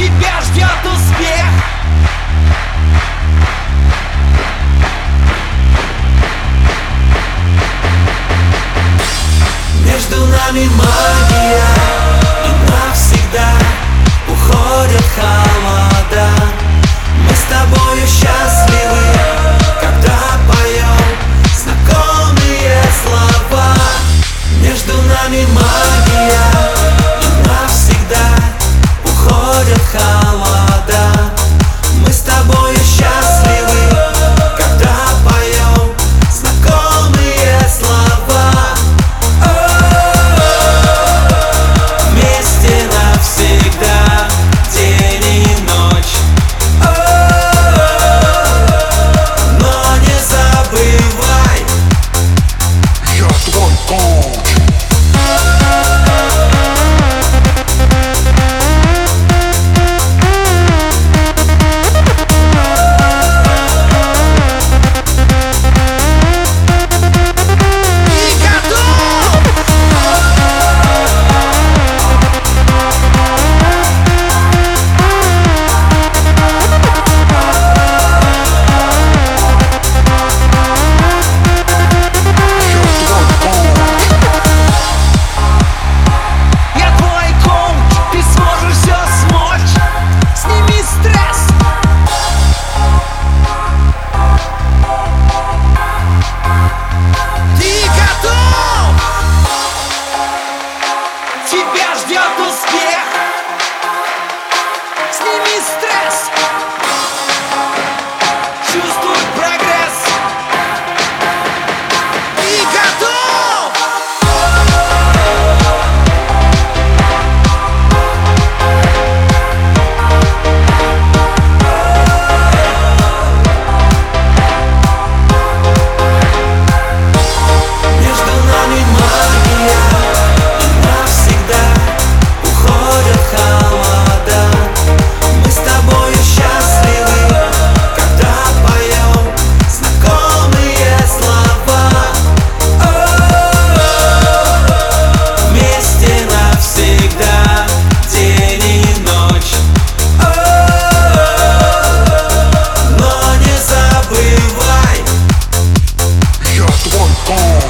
тебя ждет успех. Между нами магия И навсегда уходит холода. Мы с тобою счастливы Когда поем знакомые слова. Между нами магия Хава gone.